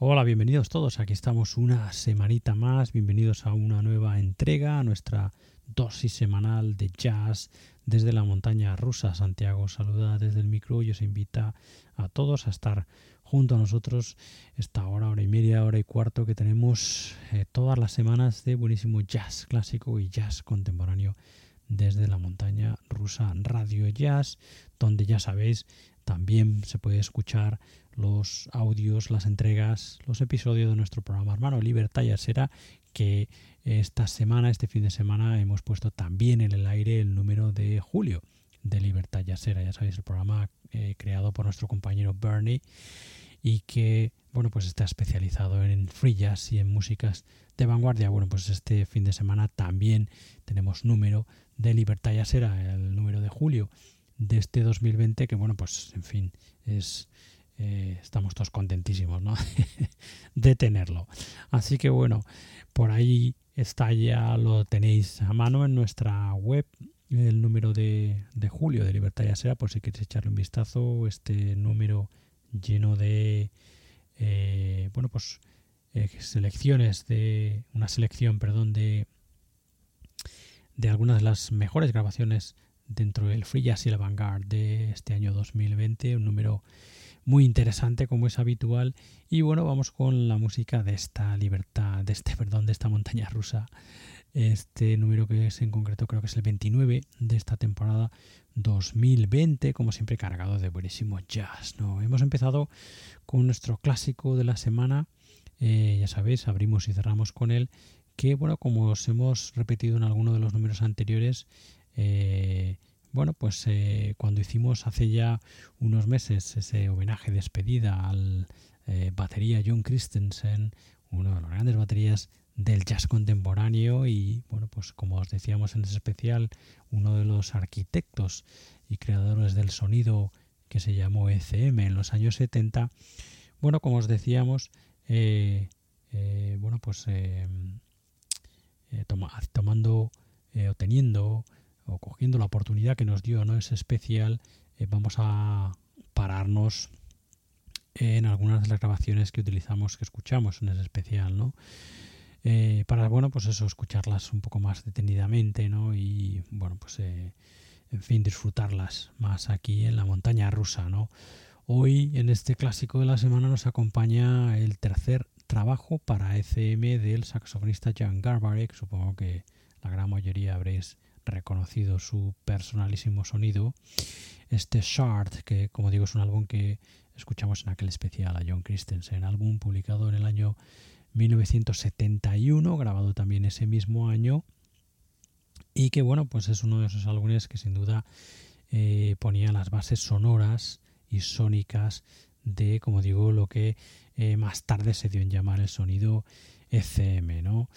Hola, bienvenidos todos. Aquí estamos una semanita más. Bienvenidos a una nueva entrega, a nuestra dosis semanal de jazz desde la montaña rusa. Santiago saluda desde el micro y os invita a todos a estar junto a nosotros esta hora, hora y media, hora y cuarto que tenemos eh, todas las semanas de buenísimo jazz clásico y jazz contemporáneo desde la montaña rusa Radio Jazz, donde ya sabéis también se puede escuchar los audios, las entregas, los episodios de nuestro programa hermano Libertad Yasera, que esta semana, este fin de semana, hemos puesto también en el aire el número de julio de Libertad Yasera. Ya sabéis, el programa eh, creado por nuestro compañero Bernie y que, bueno, pues está especializado en free jazz y en músicas de vanguardia. Bueno, pues este fin de semana también tenemos número de Libertad Yasera, el número de julio de este 2020, que, bueno, pues en fin, es eh, estamos todos contentísimos ¿no? de tenerlo. Así que bueno, por ahí está ya, lo tenéis a mano en nuestra web, el número de, julio de Libertad ya sea, por si queréis echarle un vistazo, este número lleno de, eh, bueno, pues eh, selecciones de, una selección, perdón, de, de algunas de las mejores grabaciones dentro del Free Jazz y el Vanguard de este año 2020, un número muy interesante como es habitual. Y bueno, vamos con la música de esta libertad, de este, perdón, de esta montaña rusa. Este número que es en concreto creo que es el 29 de esta temporada 2020, como siempre cargado de buenísimo jazz. ¿no? Hemos empezado con nuestro clásico de la semana, eh, ya sabéis, abrimos y cerramos con él, que bueno, como os hemos repetido en alguno de los números anteriores, eh, bueno, pues eh, cuando hicimos hace ya unos meses ese homenaje despedida al eh, batería John Christensen, uno de las grandes baterías del jazz contemporáneo y bueno, pues como os decíamos en ese especial, uno de los arquitectos y creadores del sonido que se llamó ECM en los años 70, bueno, como os decíamos, eh, bueno, pues tomando o teniendo cogiendo la oportunidad que nos dio no es especial eh, vamos a pararnos en algunas de las grabaciones que utilizamos que escuchamos en ese especial no eh, para bueno pues eso escucharlas un poco más detenidamente no y bueno pues eh, en fin disfrutarlas más aquí en la montaña rusa no hoy en este clásico de la semana nos acompaña el tercer trabajo para ECM del saxofonista Jan Garbarek supongo que la gran mayoría habréis reconocido su personalísimo sonido. Este Shard, que como digo es un álbum que escuchamos en aquel especial a John Christensen, álbum publicado en el año 1971, grabado también ese mismo año, y que bueno, pues es uno de esos álbumes que sin duda eh, ponía las bases sonoras y sónicas de, como digo, lo que eh, más tarde se dio en llamar el sonido ECM, ¿no?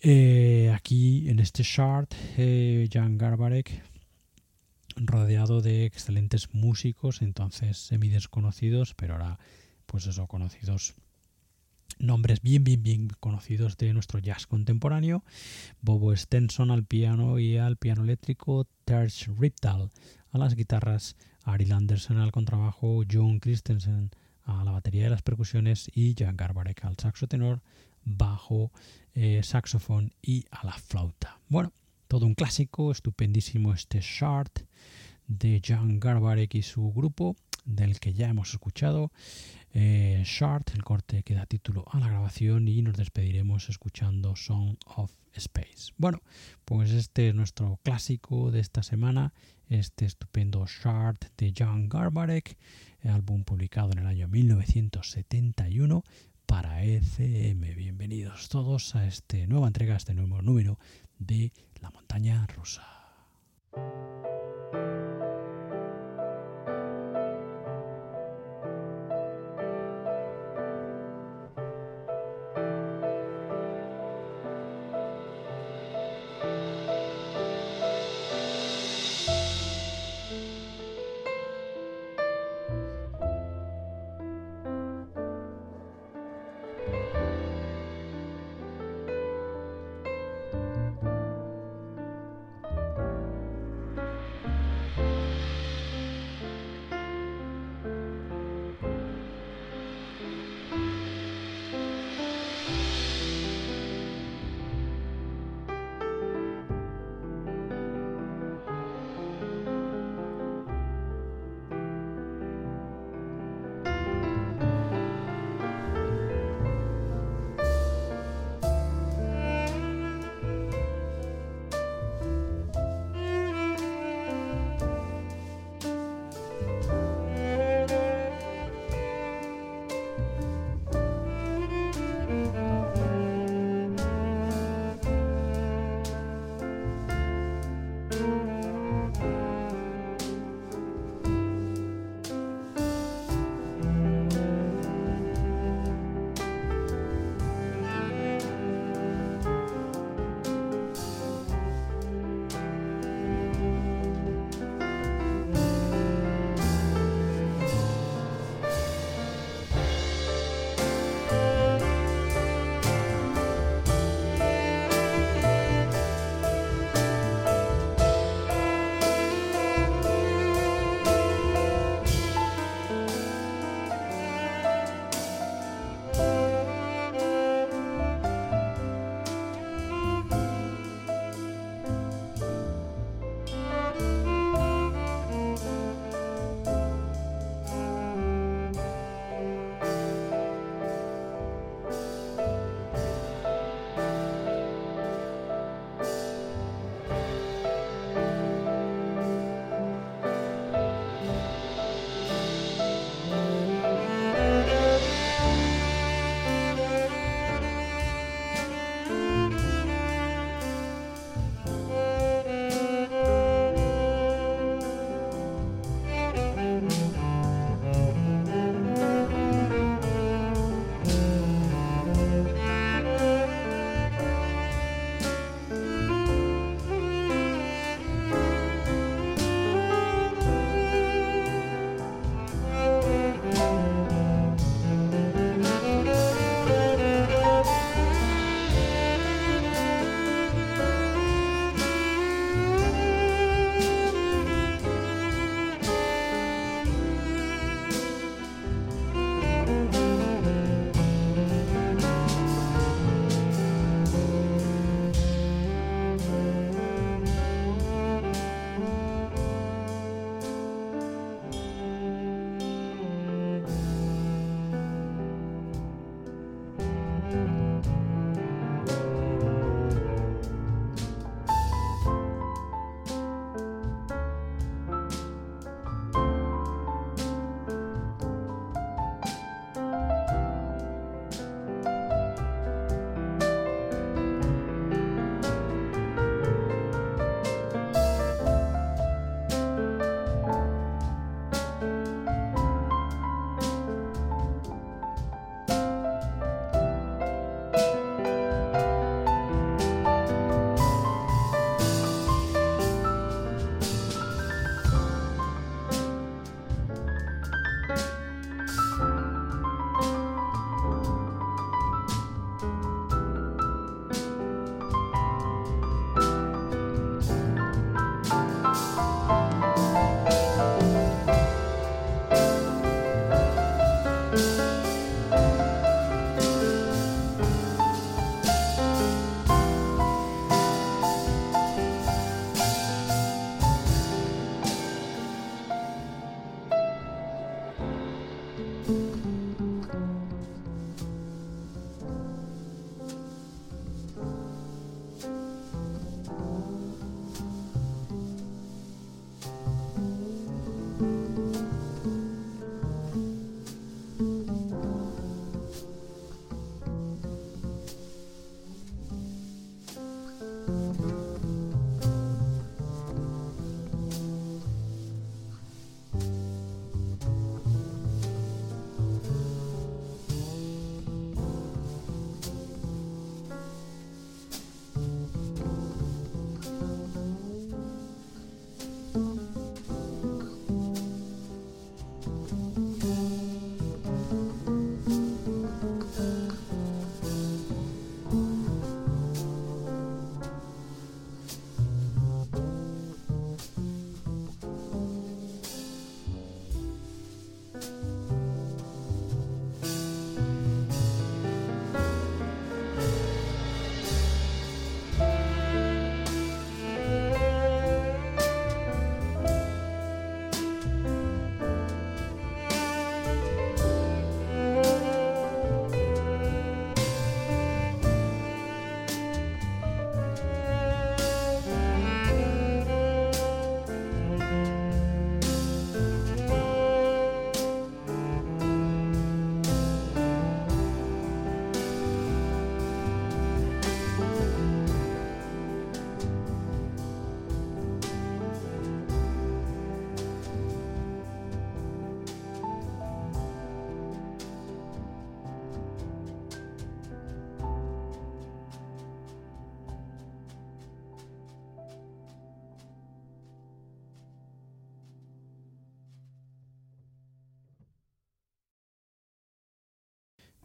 Eh, aquí en este chart, eh, Jan Garbarek, rodeado de excelentes músicos, entonces semi desconocidos, pero ahora, pues eso, conocidos nombres bien, bien, bien conocidos de nuestro jazz contemporáneo. Bobo Stenson al piano y al piano eléctrico, Terch Riptal a las guitarras, Ari Landerson al contrabajo, John Christensen a la batería de las percusiones y Jan Garbarek al saxo tenor, bajo, eh, saxofón y a la flauta. Bueno, todo un clásico, estupendísimo este chart de Jan Garbarek y su grupo, del que ya hemos escuchado. Eh, Shard, el corte que da título a la grabación y nos despediremos escuchando Song of Space. Bueno, pues este es nuestro clásico de esta semana, este estupendo Shard de Jan Garbarek, álbum publicado en el año 1971 para ECM. Bienvenidos todos a esta nueva entrega, a este nuevo número de La Montaña Rusa.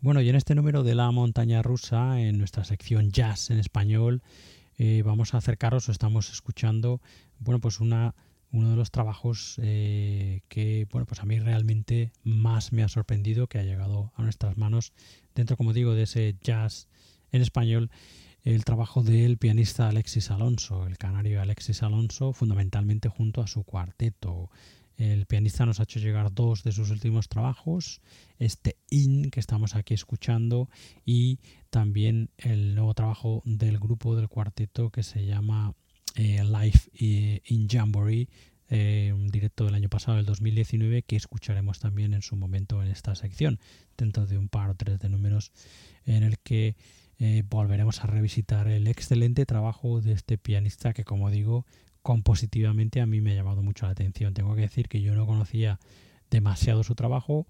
Bueno, y en este número de la montaña rusa, en nuestra sección jazz en español, eh, vamos a acercaros o estamos escuchando, bueno, pues una, uno de los trabajos eh, que, bueno, pues a mí realmente más me ha sorprendido que ha llegado a nuestras manos dentro, como digo, de ese jazz en español, el trabajo del pianista Alexis Alonso, el canario Alexis Alonso, fundamentalmente junto a su cuarteto. El pianista nos ha hecho llegar dos de sus últimos trabajos, este In que estamos aquí escuchando y también el nuevo trabajo del grupo del cuarteto que se llama eh, Life in Jamboree, eh, un directo del año pasado, del 2019, que escucharemos también en su momento en esta sección, dentro de un par o tres de números en el que eh, volveremos a revisitar el excelente trabajo de este pianista que, como digo, compositivamente a mí me ha llamado mucho la atención. Tengo que decir que yo no conocía demasiado su trabajo.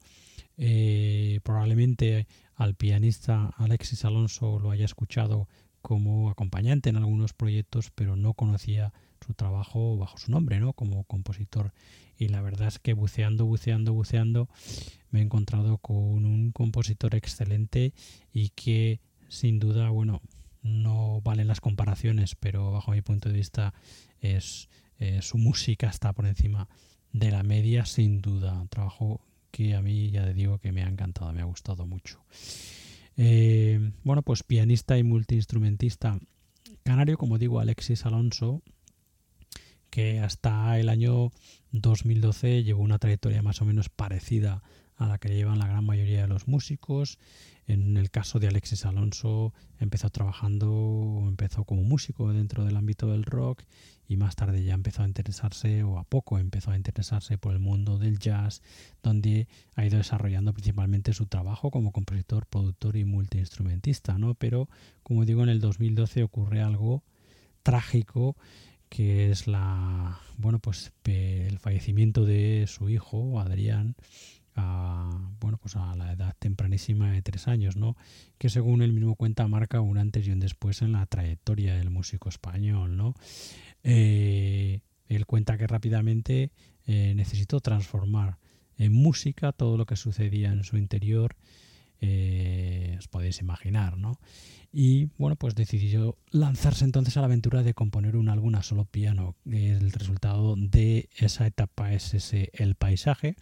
Eh, probablemente al pianista Alexis Alonso lo haya escuchado como acompañante en algunos proyectos, pero no conocía su trabajo bajo su nombre, ¿no? Como compositor. Y la verdad es que buceando, buceando, buceando, me he encontrado con un compositor excelente y que sin duda, bueno, no valen las comparaciones, pero bajo mi punto de vista es eh, su música está por encima de la media sin duda. Un trabajo que a mí ya te digo que me ha encantado, me ha gustado mucho. Eh, bueno, pues pianista y multiinstrumentista canario, como digo, Alexis Alonso, que hasta el año 2012 llevó una trayectoria más o menos parecida a la que llevan la gran mayoría de los músicos. En el caso de Alexis Alonso empezó trabajando, empezó como músico dentro del ámbito del rock y más tarde ya empezó a interesarse o a poco empezó a interesarse por el mundo del jazz, donde ha ido desarrollando principalmente su trabajo como compositor, productor y multiinstrumentista, ¿no? Pero como digo, en el 2012 ocurre algo trágico que es la bueno, pues el fallecimiento de su hijo, Adrián, a, bueno, pues a la edad tempranísima de tres años, ¿no? Que según él mismo cuenta marca un antes y un después en la trayectoria del músico español, ¿no? Eh, él cuenta que rápidamente eh, necesitó transformar en música todo lo que sucedía en su interior, eh, os podéis imaginar, ¿no? Y bueno, pues decidió lanzarse entonces a la aventura de componer un álbum a solo piano. El resultado de esa etapa es ese El Paisaje,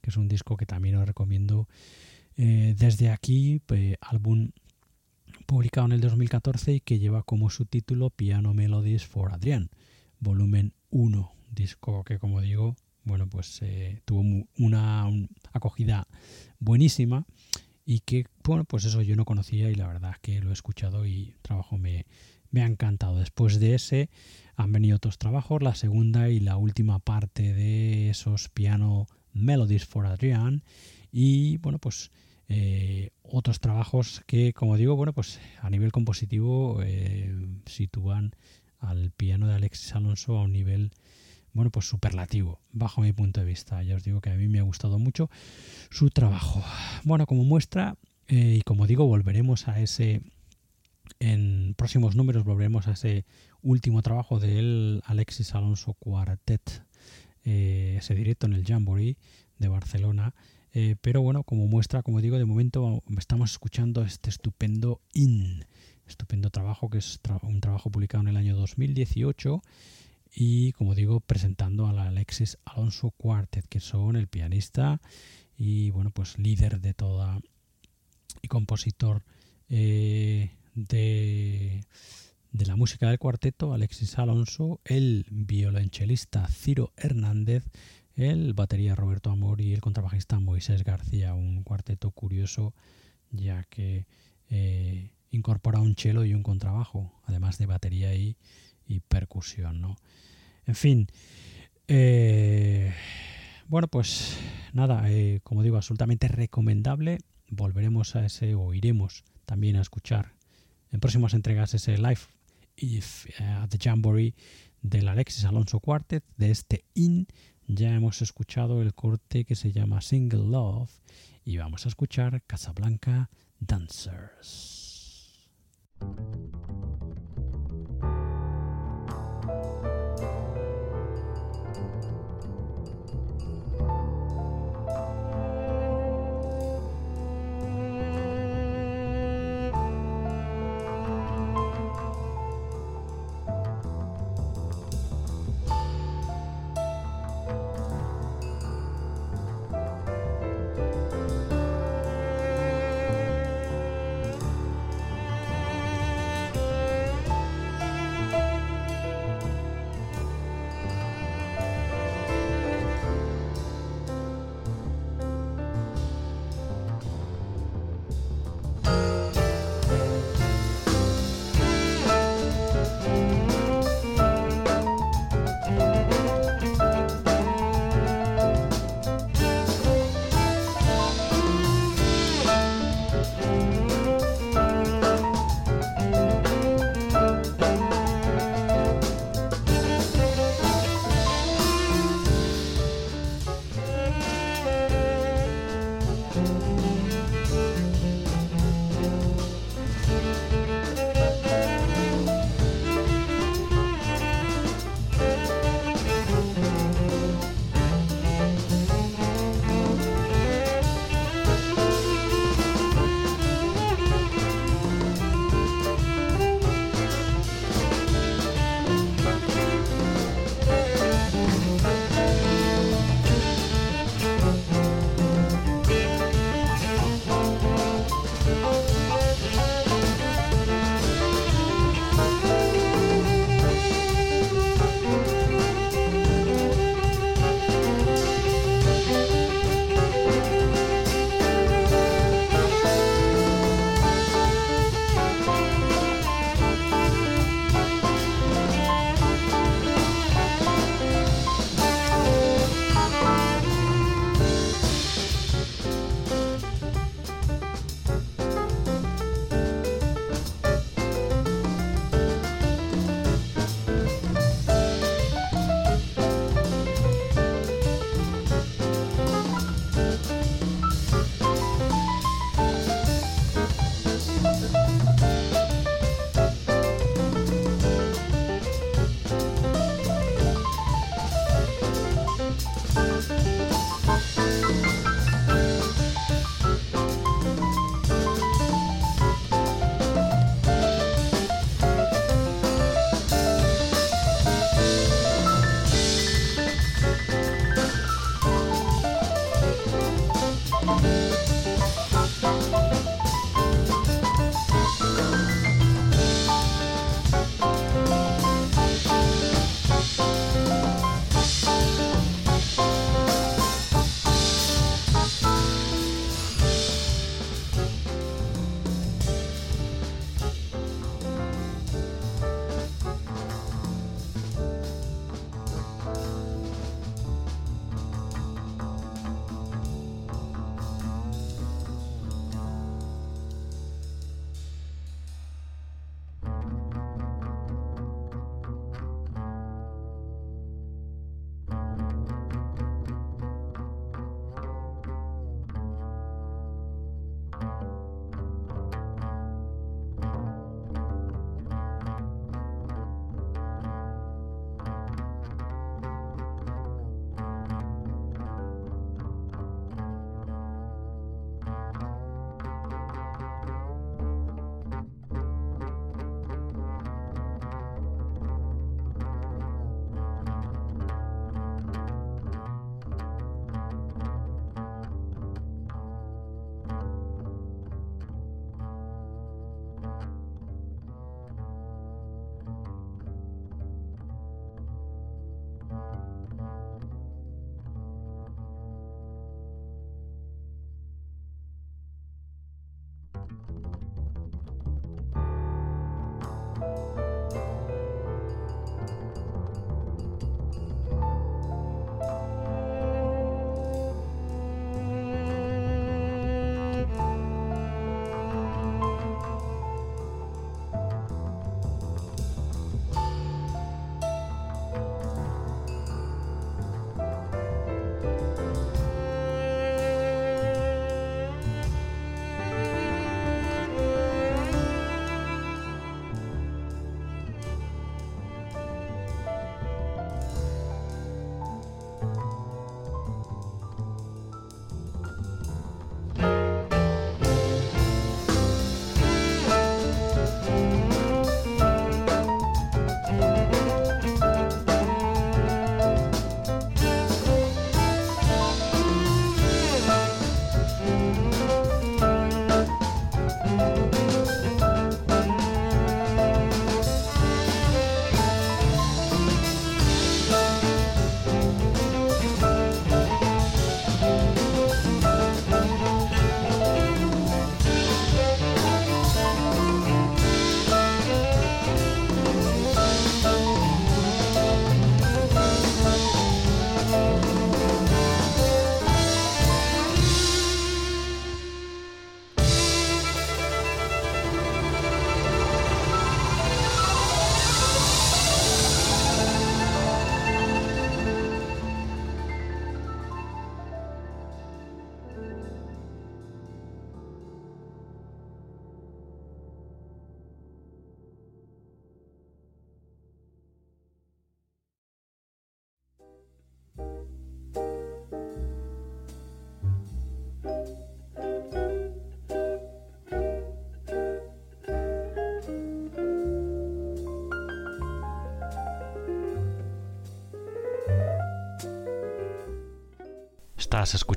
que es un disco que también os recomiendo eh, desde aquí, álbum publicado en el 2014 y que lleva como subtítulo Piano Melodies for Adrian, volumen 1, disco que como digo, bueno, pues eh, tuvo una, acogida buenísima y que, bueno, pues eso yo no conocía y la verdad es que lo he escuchado y trabajo me, me ha encantado. Después de ese han venido otros trabajos, la segunda y la última parte de esos piano Melodies for Adrian y bueno pues eh, otros trabajos que como digo bueno pues a nivel compositivo eh, sitúan al piano de Alexis Alonso a un nivel bueno, pues superlativo, bajo mi punto de vista. Ya os digo que a mí me ha gustado mucho su trabajo. Bueno, como muestra, eh, y como digo, volveremos a ese, en próximos números volveremos a ese último trabajo del Alexis Alonso Quartet, eh, ese directo en el Jamboree de Barcelona. Eh, pero bueno, como muestra, como digo, de momento estamos escuchando este estupendo IN, estupendo trabajo que es un trabajo publicado en el año 2018 y como digo presentando a la Alexis Alonso Quartet que son el pianista y bueno pues líder de toda y compositor eh, de, de la música del cuarteto Alexis Alonso el violonchelista Ciro Hernández el batería Roberto Amor y el contrabajista Moisés García un cuarteto curioso ya que eh, incorpora un cello y un contrabajo además de batería y y percusión, ¿no? En fin, eh, bueno, pues nada, eh, como digo, absolutamente recomendable. Volveremos a ese o iremos también a escuchar en próximas entregas ese live if, uh, the Jamboree del Alexis Alonso Quartet de este In. Ya hemos escuchado el corte que se llama Single Love y vamos a escuchar Casablanca Dancers.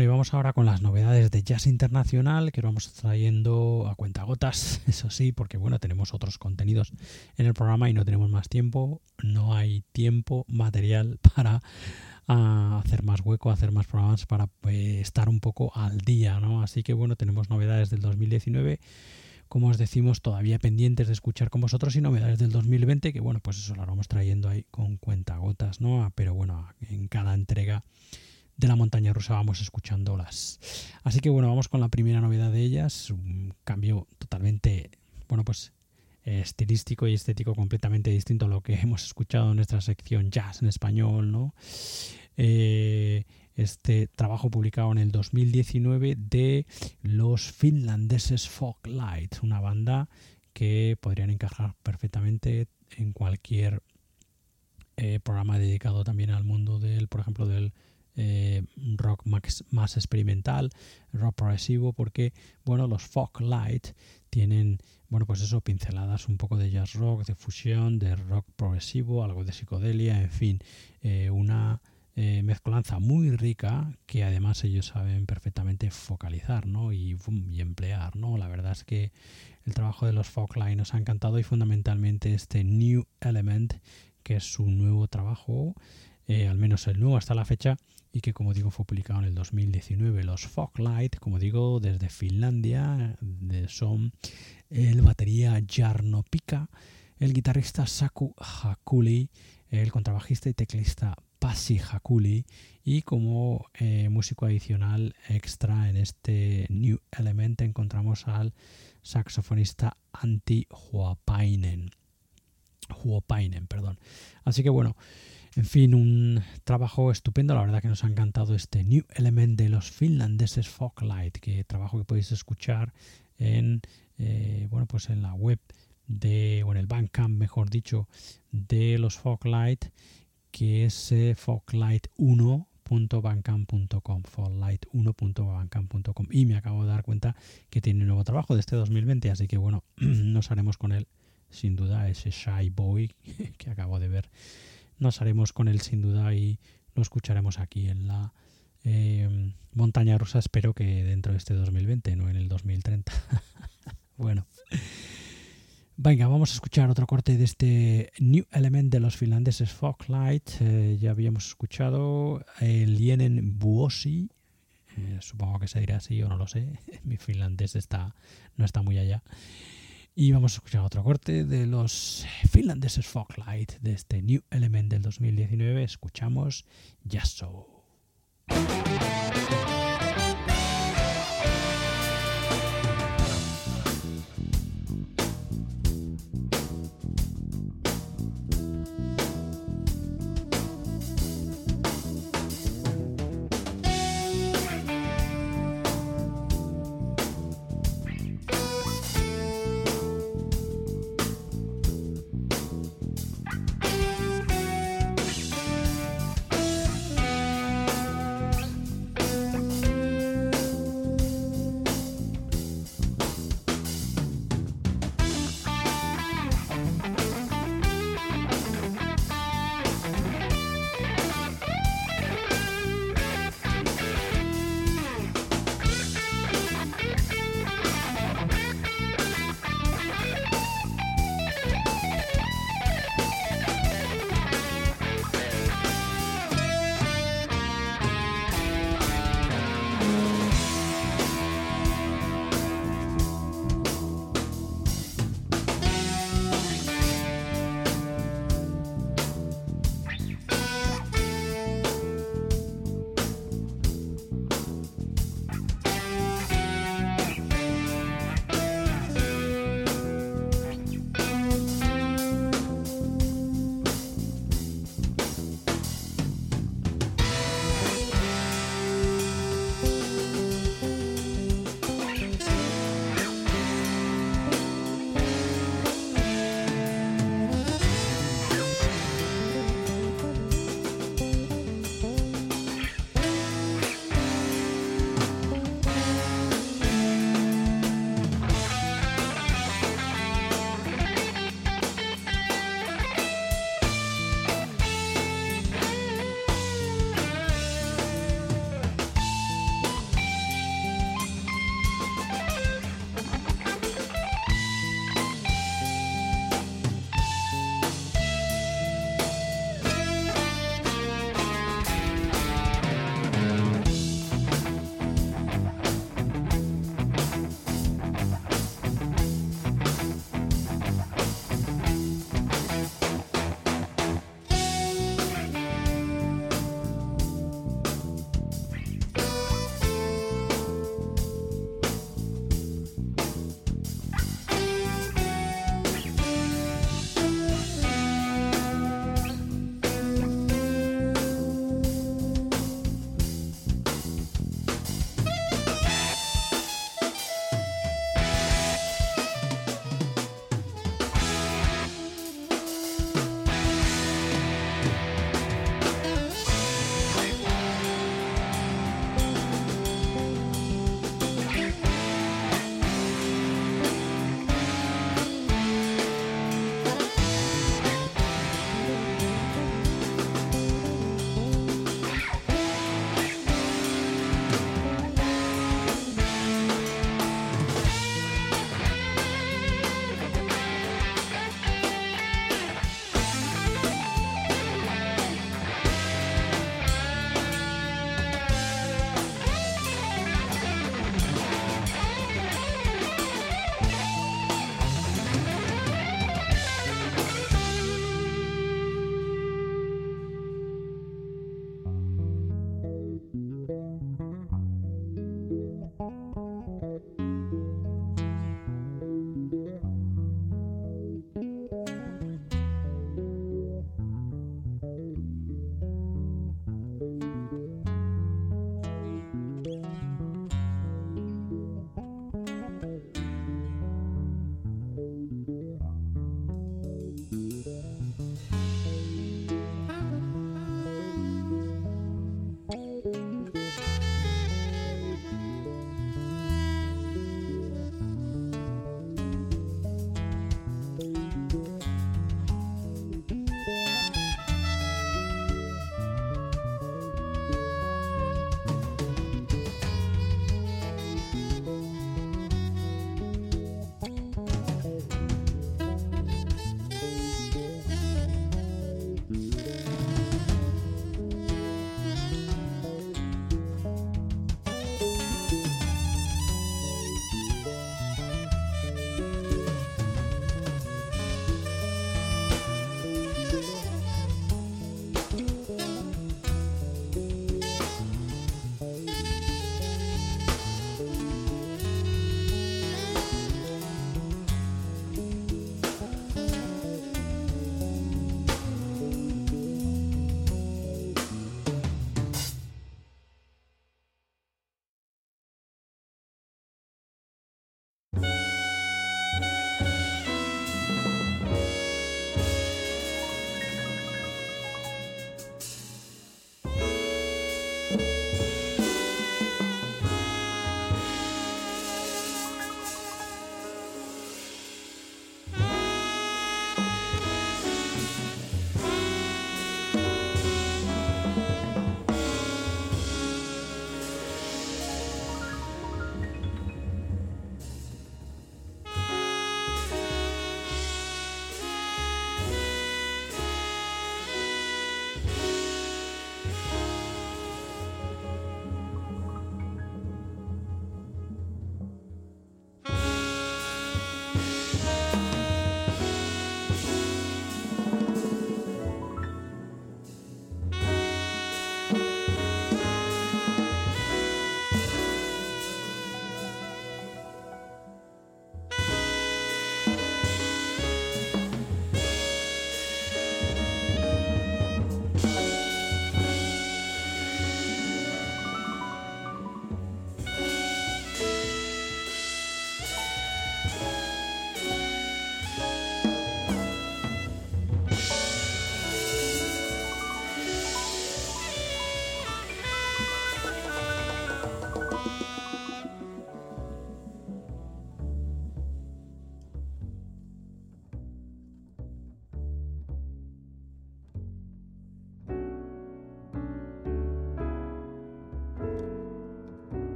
Y vamos ahora con las novedades de Jazz Internacional que vamos trayendo a cuentagotas, eso sí, porque bueno, tenemos otros contenidos en el programa y no tenemos más tiempo, no hay tiempo material para ah, hacer más hueco, hacer más programas para pues, estar un poco al día, ¿no? Así que bueno, tenemos novedades del 2019 como os decimos, todavía pendientes de escuchar con vosotros y novedades del 2020, que bueno, pues eso lo vamos trayendo ahí con cuentagotas, ¿no? Ah, pero bueno, en cada entrega de la montaña rusa vamos escuchándolas. Así que bueno, vamos con la primera novedad de ellas, un cambio totalmente, bueno, pues estilístico y estético completamente distinto a lo que hemos escuchado en nuestra sección jazz en español, ¿no? Eh, este trabajo publicado en el 2019 de los finlandeses Light, una banda que podrían encajar perfectamente en cualquier eh, programa dedicado también al mundo del, por ejemplo, del eh, rock más, experimental, rock progresivo, porque bueno, los Folk Light tienen, bueno, pues eso, pinceladas un poco de jazz rock, de fusión, de rock progresivo, algo de psicodelia, en fin, eh, una eh, mezcolanza muy rica que además ellos saben perfectamente focalizar ¿no? y, y, emplear. ¿no? La verdad es que el trabajo de los Folk Light nos ha encantado y fundamentalmente este New Element, que es su nuevo trabajo al menos el nuevo hasta la fecha, y que como digo fue publicado en el 2019. Los Foglight, como digo, desde Finlandia, son el batería Jarno Pika, el guitarrista Saku Hakuli, el contrabajista y teclista Pasi Hakuli y como eh, músico adicional extra en este New Element encontramos al saxofonista Antti Huopainen. Huopainen, perdón. Así que bueno, en fin, un trabajo estupendo. La verdad que nos ha encantado este New Element de los finlandeses Foglight, que trabajo que podéis escuchar en eh, bueno pues en la web de o en el Bandcamp, mejor dicho, de los Foglight, que es eh, foglight1.bandcamp.com, foglight1.bandcamp.com y me acabo de dar cuenta que tiene un nuevo trabajo de este 2020, así que bueno, nos haremos con él sin duda ese Shy Boy que acabo de ver nos haremos con él sin duda y lo escucharemos aquí en la em, montaña rusa. Espero que dentro de este 2020, no en el 2030. bueno. Venga, vamos a escuchar otro corte de este New Element de los finlandeses Foglight. Eh, ya habíamos escuchado el Yenen Buosi. Eh, supongo que se dirá así o no lo sé. Mi finlandés está, no está muy allá. Y vamos a escuchar otro corte de los finlandeses Foglight de este New Element del 2019. Escuchamos Yasso.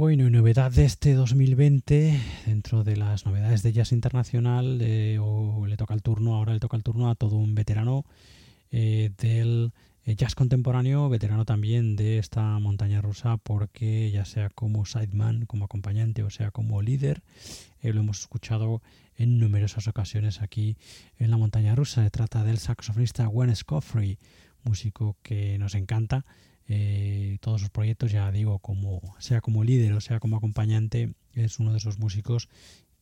Bueno, y novedad de este 2020, dentro de las novedades de Jazz Internacional, eh, o le toca el turno, ahora le toca el turno a todo un veterano eh, del eh, jazz contemporáneo, veterano también de esta montaña rusa, porque ya sea como sideman, como acompañante, o sea como líder, lo hemos escuchado en numerosas ocasiones aquí en la montaña rusa. Se trata del saxofonista Gwen Scoffrey, músico que nos encanta eh, todos sus proyectos, ya digo, como sea como líder o sea como acompañante, es uno de esos músicos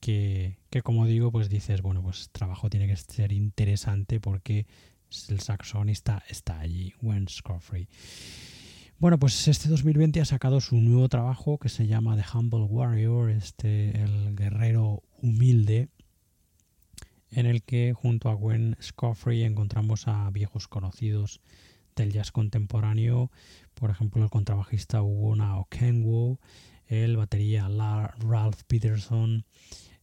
que, que como digo, pues dices, bueno, pues trabajo tiene que ser interesante porque el saxonista está allí, Gwen Scoffrey. Bueno, pues este 2020 ha sacado su nuevo trabajo que se llama The Humble Warrior, este, el guerrero humilde, en el que junto a Gwen Scoffrey encontramos a viejos conocidos del jazz contemporáneo, por ejemplo el contrabajista Uwona Okenwo, el batería Ralph Peterson,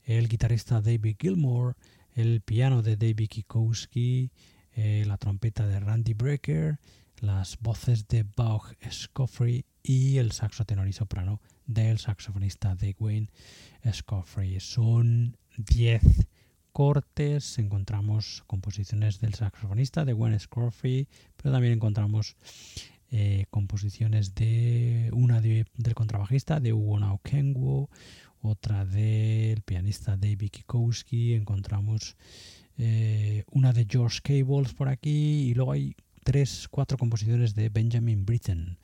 el guitarrista David Gilmore, el piano de David Kikowski, eh, la trompeta de Randy Brecker, las voces de Bach Scoffrey y el saxo tenor y soprano del saxofonista de Wayne Scoffrey. Son 10 cortes, encontramos composiciones del saxofonista de Gwen Scroffy, pero también encontramos eh, composiciones de una del contrabajista de Hugo Naokengwo, otra del pianista David Kikowski, encontramos eh, una de George Cables por aquí y luego hay tres, cuatro composiciones de Benjamin Britten.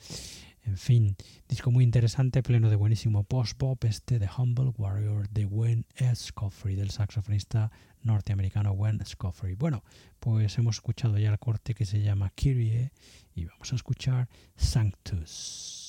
En fin, disco muy interesante, pleno de buenísimo post-pop, este de Humble Warrior de Gwen Scoffrey, del saxofonista norteamericano Gwen Scoffrey. Bueno, pues hemos escuchado ya el corte que se llama Kyrie y vamos a escuchar Sanctus.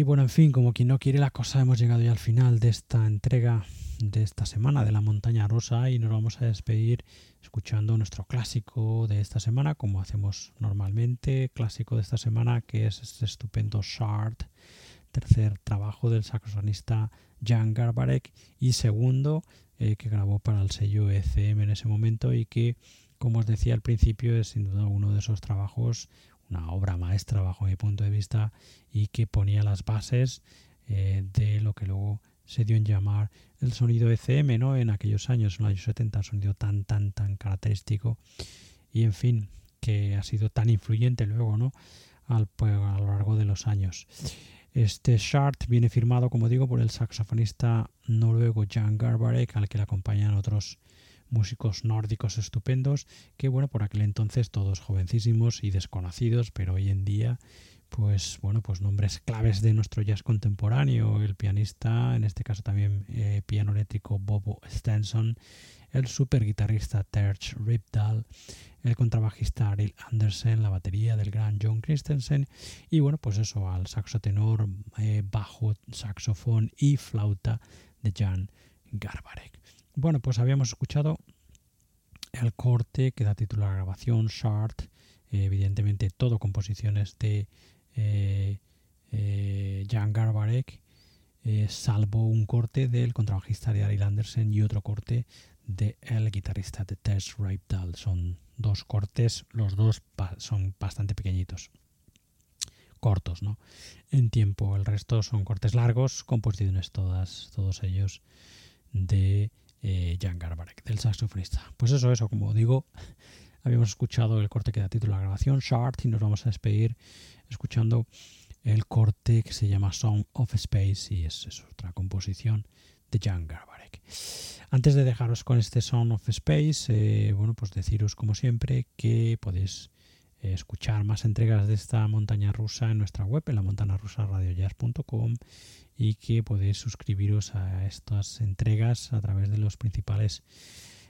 Y bueno, en fin, como quien no quiere la cosa, hemos llegado ya al final de esta entrega de esta semana de la montaña rosa y nos vamos a despedir escuchando nuestro clásico de esta semana, como hacemos normalmente, clásico de esta semana que es este estupendo Shard, tercer trabajo del saxofonista Jan Garbarek y segundo eh, que grabó para el sello ECM en ese momento y que, como os decía al principio, es sin duda uno de esos trabajos una obra maestra bajo mi punto de vista y que ponía las bases eh, de lo que luego se dio en llamar el sonido ECM, ¿no? En aquellos años, en los años 70, sonido tan, tan, tan característico y, en fin, que ha sido tan influyente luego, ¿no? Al, pues, a lo largo de los años. Este chart viene firmado, como digo, por el saxofonista noruego Jan Garbarek, al que le acompañan otros músicos nórdicos estupendos, que bueno, por aquel entonces todos jovencísimos y desconocidos, pero hoy en día pues bueno, pues nombres claves de nuestro jazz contemporáneo, el pianista, en este caso también eh, piano eléctrico Bobo Stenson, el super guitarrista Terch Ripdal, el contrabajista Ariel Andersen, la batería del gran John Christensen y bueno, pues eso, al saxo tenor, eh, bajo, saxofón y flauta de Jan Garbarek. Bueno, pues habíamos escuchado el corte que da título a la grabación, Shard, eh, evidentemente todo composiciones de eh, eh, Jan Garbarek, salvo un corte del contrabajista de Ari Andersen y otro corte del el guitarrista de Tess Raipdal. Son dos cortes, los dos son bastante pequeñitos cortos, ¿no? En tiempo. El resto son cortes largos, composiciones todas, todos ellos de eh, Jan Garbarek, del saxofonista. Pues eso, eso, como digo, habíamos escuchado el corte que da título a la grabación, Shard, y nos vamos a despedir escuchando el corte que se llama Song of Space y es, otra composición de Jan Garbarek. Antes de dejaros con este Song of Space, eh, bueno, pues deciros como siempre que podéis escuchar más entregas de esta montaña rusa en nuestra web, en la montana rusa radiojazz.com y que podéis suscribiros a estas entregas a través de los principales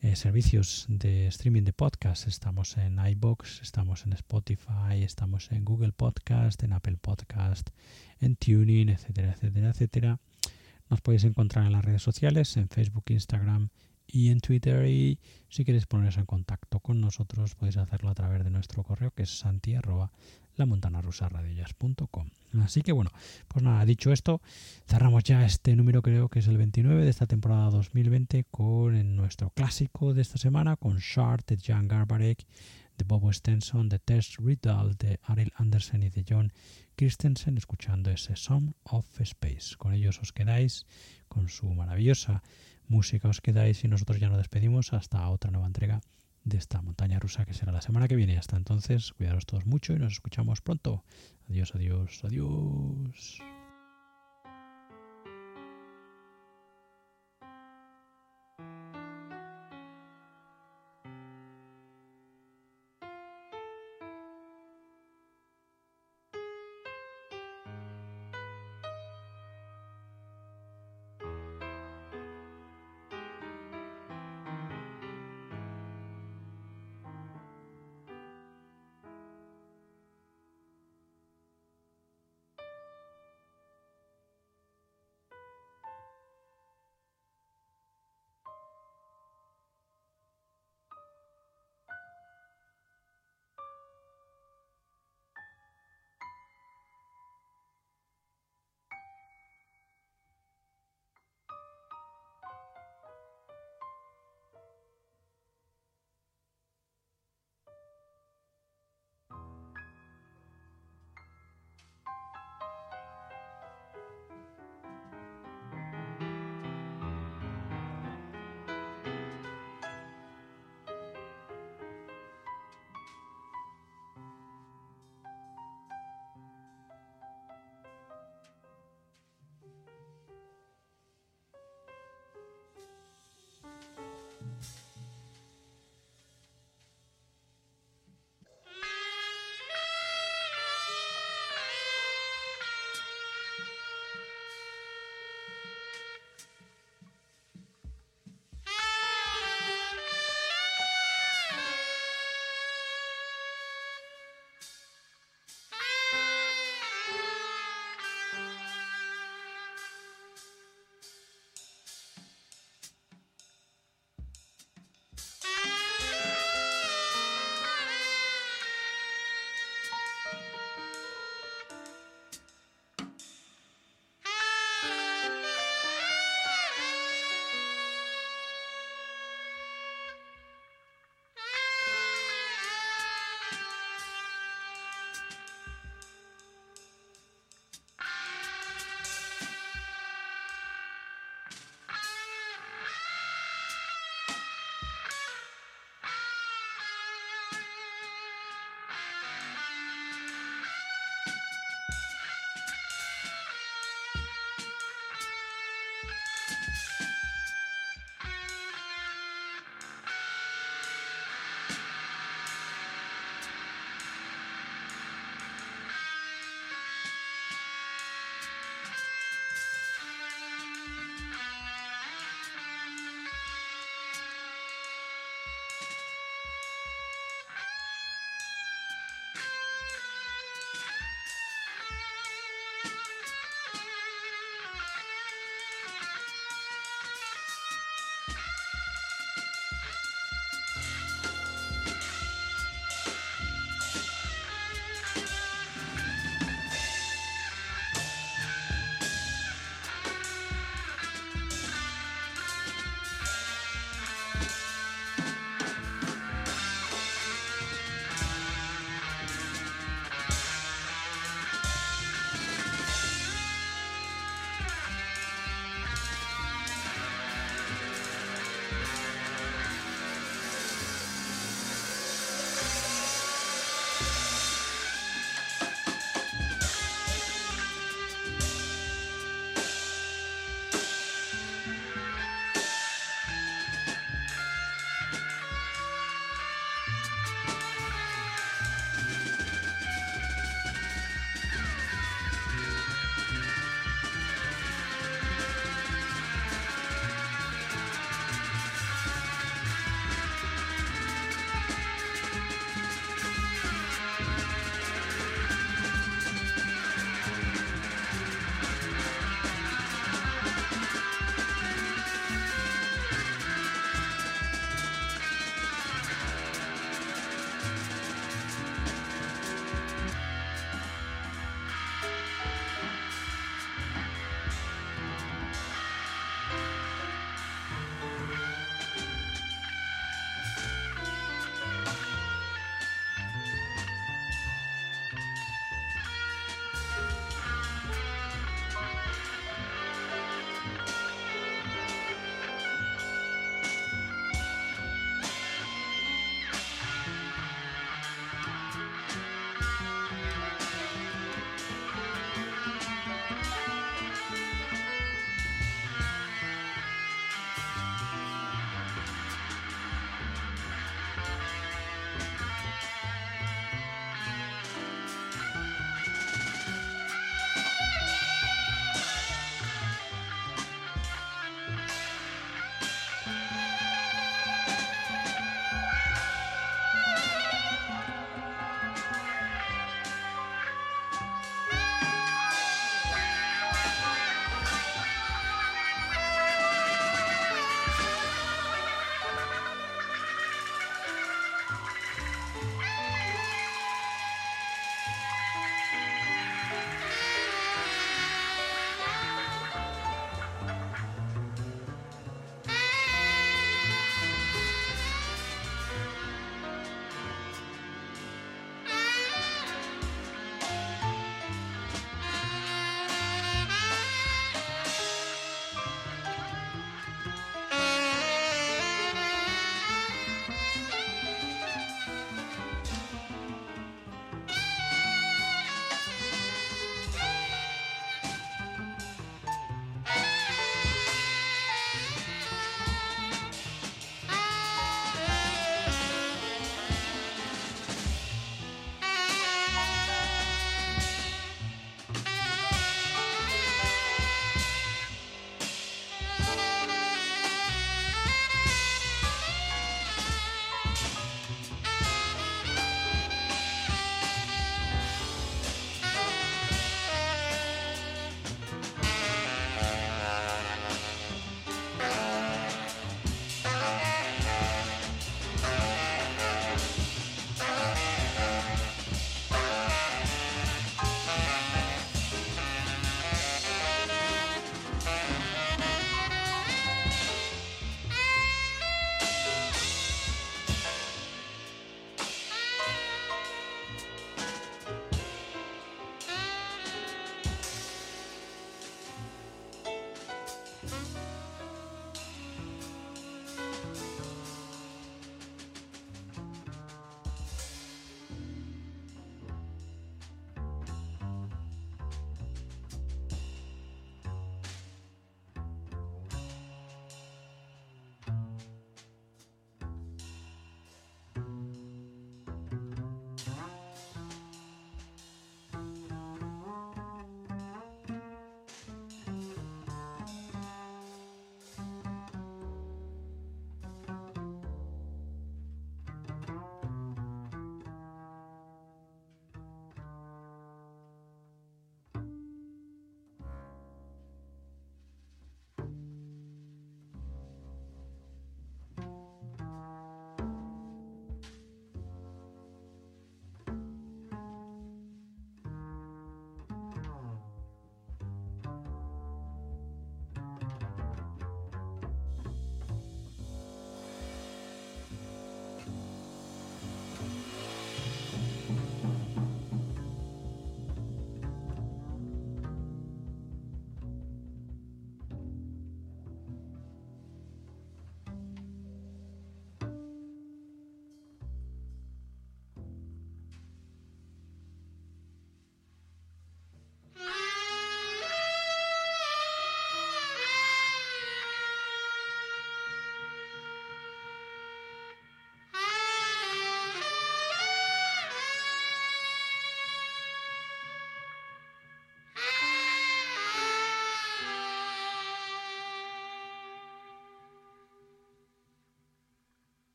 eh, servicios de streaming de podcast. Estamos en iBox, estamos en Spotify, estamos en Google Podcast, en Apple Podcast, en Tuning, etcétera, etcétera, etcétera. Nos podéis encontrar en las redes sociales, en Facebook, Instagram y en Twitter. Y si queréis poneros en contacto con nosotros, podéis hacerlo a través de nuestro correo que es santi la montana rusa Así que bueno, pues nada, dicho esto, cerramos ya este número, creo que es el 29 de esta temporada 2020, con nuestro clásico de esta semana, con Shard de Jan Garbarek, de Bobo Stenson, de Tess Riddle, de Ariel Andersen y de John Christensen, escuchando ese Song of Space. Con ellos os quedáis, con su maravillosa música os quedáis y nosotros ya nos despedimos hasta otra nueva entrega de esta montaña rusa que será la semana que viene. Hasta entonces, cuidaros todos mucho y nos escuchamos pronto. Adiós, adiós, adiós.